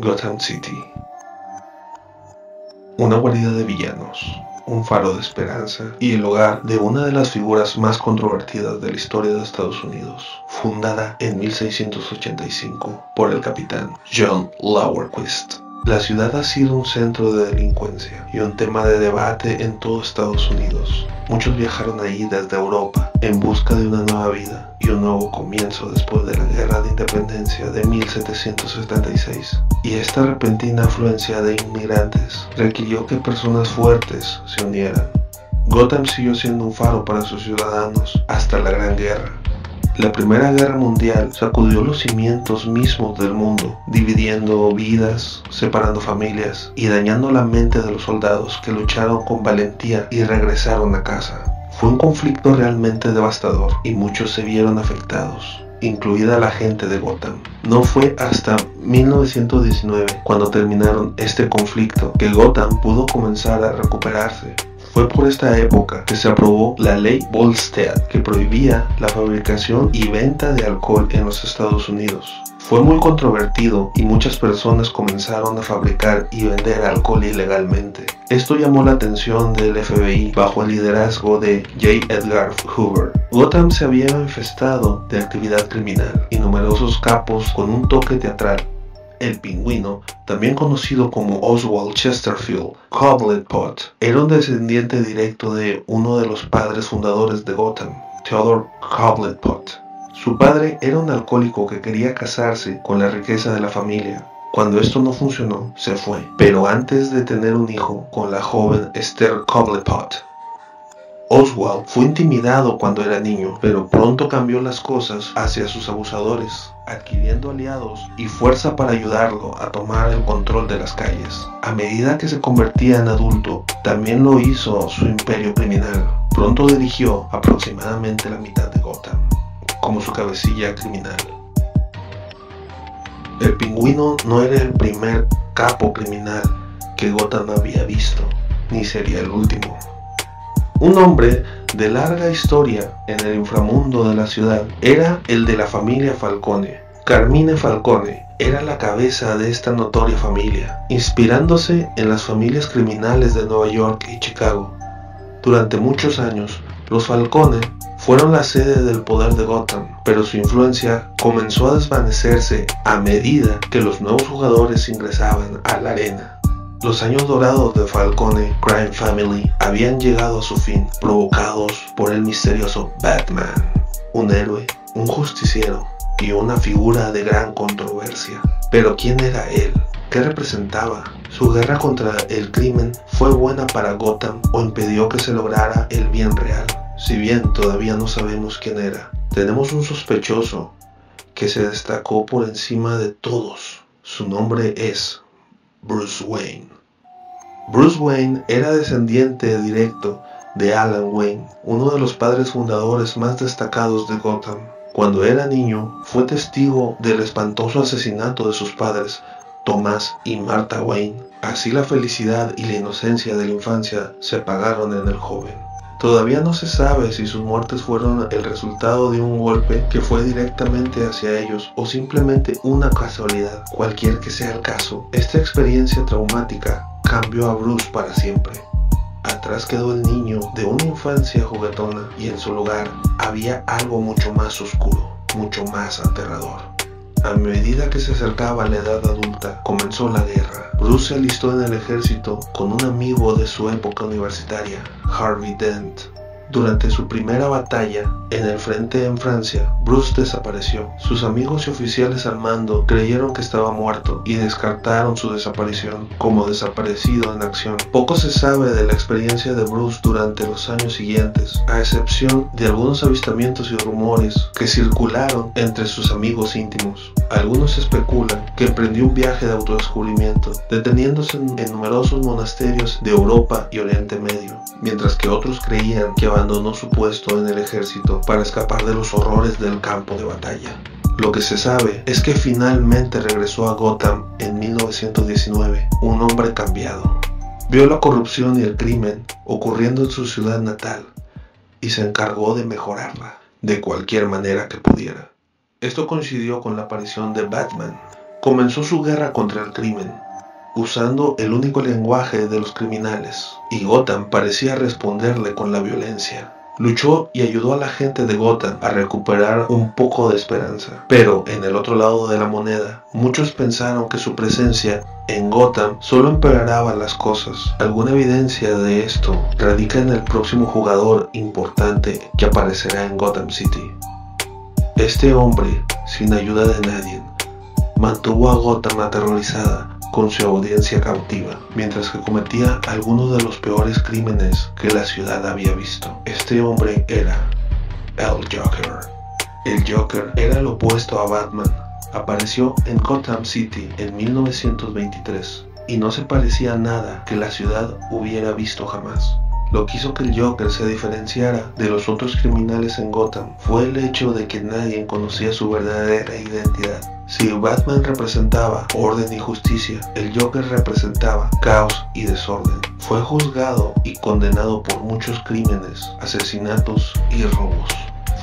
Gotham City. Una guarida de villanos, un faro de esperanza y el hogar de una de las figuras más controvertidas de la historia de Estados Unidos, fundada en 1685 por el capitán John Lowerquist. La ciudad ha sido un centro de delincuencia y un tema de debate en todo Estados Unidos. Muchos viajaron ahí desde Europa en busca de una nueva vida y un nuevo comienzo después de la Guerra de Independencia de 1776. Y esta repentina afluencia de inmigrantes requirió que personas fuertes se unieran. Gotham siguió siendo un faro para sus ciudadanos hasta la Gran Guerra la Primera Guerra Mundial sacudió los cimientos mismos del mundo, dividiendo vidas, separando familias y dañando la mente de los soldados que lucharon con valentía y regresaron a casa. Fue un conflicto realmente devastador y muchos se vieron afectados incluida la gente de Gotham. No fue hasta 1919, cuando terminaron este conflicto, que Gotham pudo comenzar a recuperarse. Fue por esta época que se aprobó la ley Volstead que prohibía la fabricación y venta de alcohol en los Estados Unidos. Fue muy controvertido y muchas personas comenzaron a fabricar y vender alcohol ilegalmente. Esto llamó la atención del FBI bajo el liderazgo de J. Edgar Hoover. Gotham se había infestado de actividad criminal y numerosos capos con un toque teatral el pingüino, también conocido como Oswald Chesterfield Cobblepot, era un descendiente directo de uno de los padres fundadores de Gotham, Theodore Cobblepot. Su padre era un alcohólico que quería casarse con la riqueza de la familia. Cuando esto no funcionó, se fue, pero antes de tener un hijo con la joven Esther Cobblepot, Oswald fue intimidado cuando era niño, pero pronto cambió las cosas hacia sus abusadores, adquiriendo aliados y fuerza para ayudarlo a tomar el control de las calles. A medida que se convertía en adulto, también lo hizo su imperio criminal. Pronto dirigió aproximadamente la mitad de Gotham, como su cabecilla criminal. El pingüino no era el primer capo criminal que Gotham había visto, ni sería el último. Un hombre de larga historia en el inframundo de la ciudad era el de la familia Falcone. Carmine Falcone era la cabeza de esta notoria familia, inspirándose en las familias criminales de Nueva York y Chicago. Durante muchos años, los Falcone fueron la sede del poder de Gotham, pero su influencia comenzó a desvanecerse a medida que los nuevos jugadores ingresaban a la arena. Los años dorados de Falcone Crime Family habían llegado a su fin, provocados por el misterioso Batman, un héroe, un justiciero y una figura de gran controversia. Pero ¿quién era él? ¿Qué representaba? ¿Su guerra contra el crimen fue buena para Gotham o impidió que se lograra el bien real? Si bien todavía no sabemos quién era, tenemos un sospechoso que se destacó por encima de todos. Su nombre es Bruce Wayne. Bruce Wayne era descendiente directo de Alan Wayne, uno de los padres fundadores más destacados de Gotham. Cuando era niño, fue testigo del espantoso asesinato de sus padres, Thomas y Martha Wayne. Así la felicidad y la inocencia de la infancia se apagaron en el joven. Todavía no se sabe si sus muertes fueron el resultado de un golpe que fue directamente hacia ellos o simplemente una casualidad. Cualquier que sea el caso, esta experiencia traumática cambió a Bruce para siempre. Atrás quedó el niño de una infancia juguetona y en su lugar había algo mucho más oscuro, mucho más aterrador. A medida que se acercaba la edad adulta, comenzó la guerra. Bruce se alistó en el ejército con un amigo de su época universitaria, Harvey Dent. Durante su primera batalla en el frente en Francia, Bruce desapareció. Sus amigos y oficiales al mando creyeron que estaba muerto y descartaron su desaparición como desaparecido en acción. Poco se sabe de la experiencia de Bruce durante los años siguientes, a excepción de algunos avistamientos y rumores que circularon entre sus amigos íntimos. Algunos especulan que emprendió un viaje de autodescubrimiento, deteniéndose en, numerosos monasterios de Europa y Oriente Medio, mientras que otros creían que abandonó su puesto en el ejército para escapar de los horrores del campo de batalla. Lo que se sabe es que finalmente regresó a Gotham en 1919, un hombre cambiado. Vio la corrupción y el crimen ocurriendo en su ciudad natal y se encargó de mejorarla de cualquier manera que pudiera. Esto coincidió con la aparición de Batman, comenzó su guerra contra el crimen, usando el único lenguaje de los criminales, y Gotham parecía responderle con la violencia. Luchó y ayudó a la gente de Gotham a recuperar un poco de esperanza. Pero en el otro lado de la moneda, muchos pensaron que su presencia en Gotham solo empeoraba las cosas. Alguna evidencia de esto radica en el próximo jugador importante que aparecerá en Gotham City. Este hombre, sin ayuda de nadie, mantuvo a Gotham aterrorizada con su audiencia cautiva, mientras que cometía algunos de los peores crímenes que la ciudad había visto. Este hombre era el Joker. El Joker era el opuesto a Batman. Apareció en Gotham City en 1923 y no se parecía a nada que la ciudad hubiera visto jamás. Lo que hizo que el Joker se diferenciara de los otros criminales en Gotham fue el hecho de que nadie conocía su verdadera identidad. Si Batman representaba orden y justicia, el Joker representaba caos y desorden. Fue juzgado y condenado por muchos crímenes, asesinatos y robos.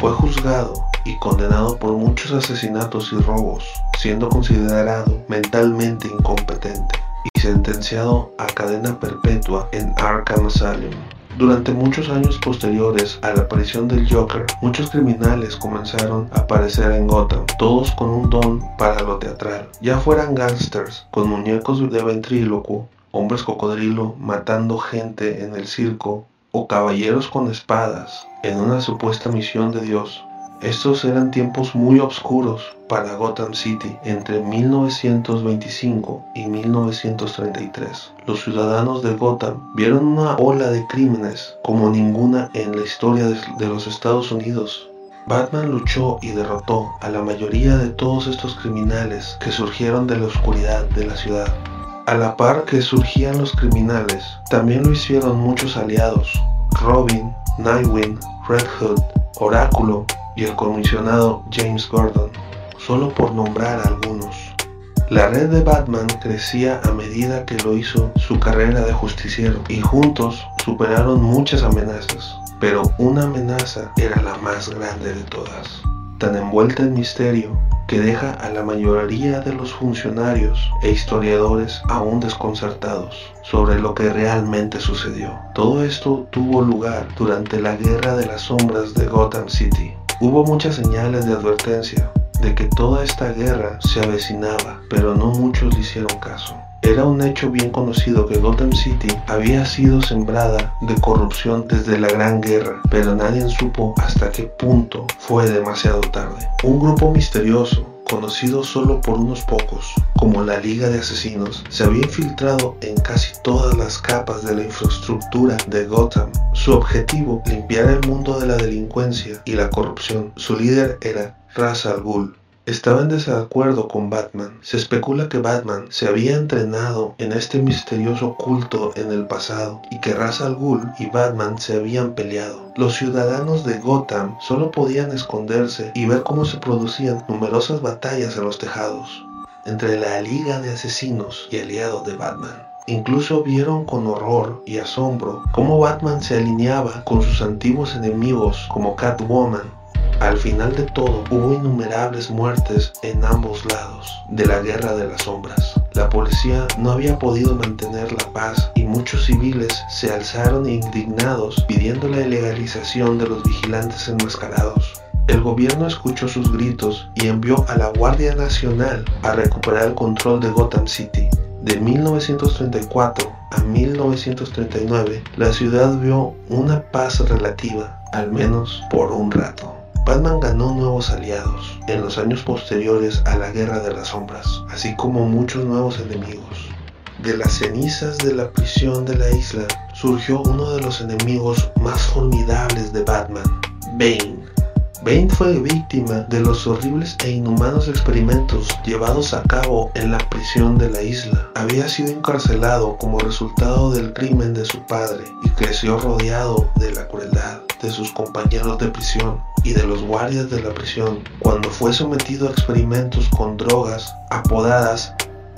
Fue juzgado y condenado por muchos asesinatos y robos, siendo considerado mentalmente incompetente y sentenciado a cadena perpetua en Arkham Asylum. Durante muchos años posteriores a la aparición del Joker, muchos criminales comenzaron a aparecer en Gotham, todos con un don para lo teatral, ya fueran gangsters con muñecos de ventrílocuo, hombres cocodrilo matando gente en el circo, o caballeros con espadas en una supuesta misión de Dios. Estos eran tiempos muy oscuros para Gotham City entre 1925 y 1933. Los ciudadanos de Gotham vieron una ola de crímenes como ninguna en la historia de los Estados Unidos. Batman luchó y derrotó a la mayoría de todos estos criminales que surgieron de la oscuridad de la ciudad. A la par que surgían los criminales, también lo hicieron muchos aliados, Robin, Nightwing, Red Hood, Oráculo, y el comisionado James Gordon, solo por nombrar algunos. La red de Batman crecía a medida que lo hizo su carrera de justiciero y juntos superaron muchas amenazas, pero una amenaza era la más grande de todas, tan envuelta en misterio que deja a la mayoría de los funcionarios e historiadores aún desconcertados sobre lo que realmente sucedió. Todo esto tuvo lugar durante la Guerra de las Sombras de Gotham City, Hubo muchas señales de advertencia de que toda esta guerra se avecinaba, pero no muchos le hicieron caso. Era un hecho bien conocido que Gotham City había sido sembrada de corrupción desde la Gran Guerra, pero nadie supo hasta qué punto fue demasiado tarde. Un grupo misterioso conocido solo por unos pocos, como la Liga de Asesinos, se había infiltrado en casi todas las capas de la infraestructura de Gotham. Su objetivo, limpiar el mundo de la delincuencia y la corrupción. Su líder era Ra's al Ghul, estaba en desacuerdo con Batman. Se especula que Batman se había entrenado en este misterioso culto en el pasado y que Ra's al Ghul y Batman se habían peleado. Los ciudadanos de Gotham solo podían esconderse y ver cómo se producían numerosas batallas en los tejados entre la Liga de Asesinos y aliados de Batman. Incluso vieron con horror y asombro cómo Batman se alineaba con sus antiguos enemigos como Catwoman al final de todo, hubo innumerables muertes en ambos lados de la guerra de las sombras. La policía no había podido mantener la paz y muchos civiles se alzaron indignados pidiendo la ilegalización de los vigilantes enmascarados. El gobierno escuchó sus gritos y envió a la Guardia Nacional a recuperar el control de Gotham City. De 1934 a 1939, la ciudad vio una paz relativa, al menos por un rato. Batman ganó nuevos aliados en los años posteriores a la Guerra de las Sombras, así como muchos nuevos enemigos. De las cenizas de la prisión de la isla surgió uno de los enemigos más formidables de Batman, Bane. Bane fue víctima de los horribles e inhumanos experimentos llevados a cabo en la prisión de la isla. Había sido encarcelado como resultado del crimen de su padre y creció rodeado de la crueldad de sus compañeros de prisión y de los guardias de la prisión cuando fue sometido a experimentos con drogas apodadas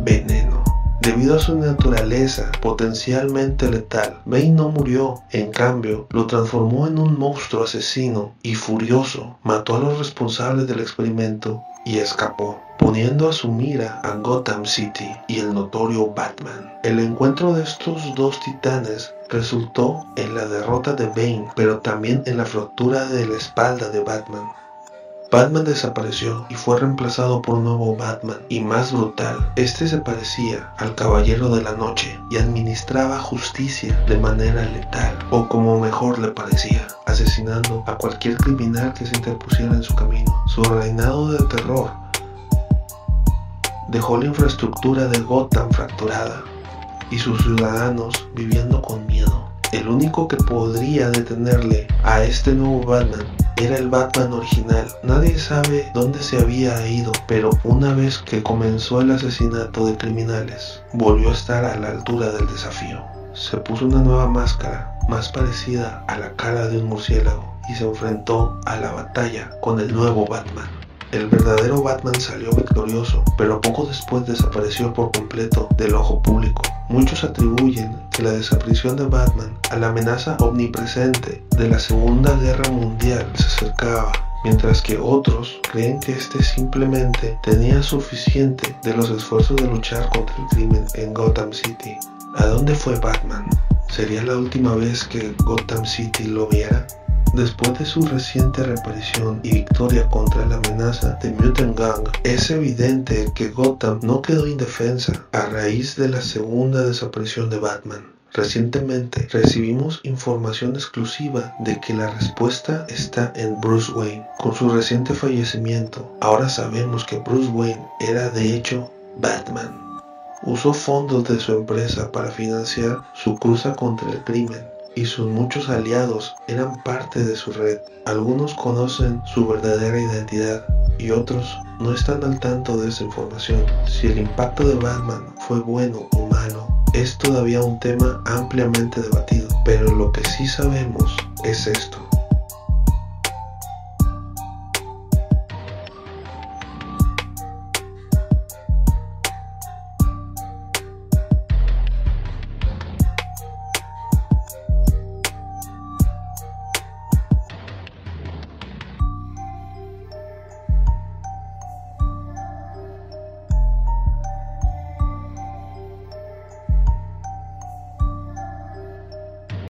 veneno. Debido a su naturaleza potencialmente letal, Bane no murió, en cambio, lo transformó en un monstruo asesino y furioso, mató a los responsables del experimento y escapó, poniendo a su mira a Gotham City y el notorio Batman. El encuentro de estos dos titanes resultó en la derrota de Bane, pero también en la fractura de la espalda de Batman. Batman desapareció y fue reemplazado por un nuevo Batman y más brutal. Este se parecía al Caballero de la Noche y administraba justicia de manera letal, o como mejor le parecía, asesinando a cualquier criminal que se interpusiera en su camino. Su reinado de terror dejó la infraestructura de Gotham fracturada y sus ciudadanos viviendo con miedo. El único que podría detenerle a este nuevo Batman era el Batman original. Nadie sabe dónde se había ido, pero una vez que comenzó el asesinato de criminales, volvió a estar a la altura del desafío. Se puso una nueva máscara, más parecida a la cara de un murciélago, y se enfrentó a la batalla con el nuevo Batman. El verdadero Batman salió victorioso, pero poco después desapareció por completo del ojo público. Muchos atribuyen que la desaparición de Batman a la amenaza omnipresente de la Segunda Guerra Mundial se acercaba, mientras que otros creen que este simplemente tenía suficiente de los esfuerzos de luchar contra el crimen en Gotham City. ¿A dónde fue Batman? ¿Sería la última vez que Gotham City lo viera? Después de su reciente reaparición y victoria contra la amenaza de Mutant Gang, es evidente que Gotham no quedó indefensa a raíz de la segunda desaparición de Batman. Recientemente recibimos información exclusiva de que la respuesta está en Bruce Wayne. Con su reciente fallecimiento, ahora sabemos que Bruce Wayne era de hecho Batman. Usó fondos de su empresa para financiar su cruza contra el crimen y sus muchos aliados eran parte de su red. Algunos conocen su verdadera identidad y otros no están al tanto de esa información. Si el impacto de Batman fue bueno o malo, es todavía un tema ampliamente debatido, pero lo que sí sabemos es esto.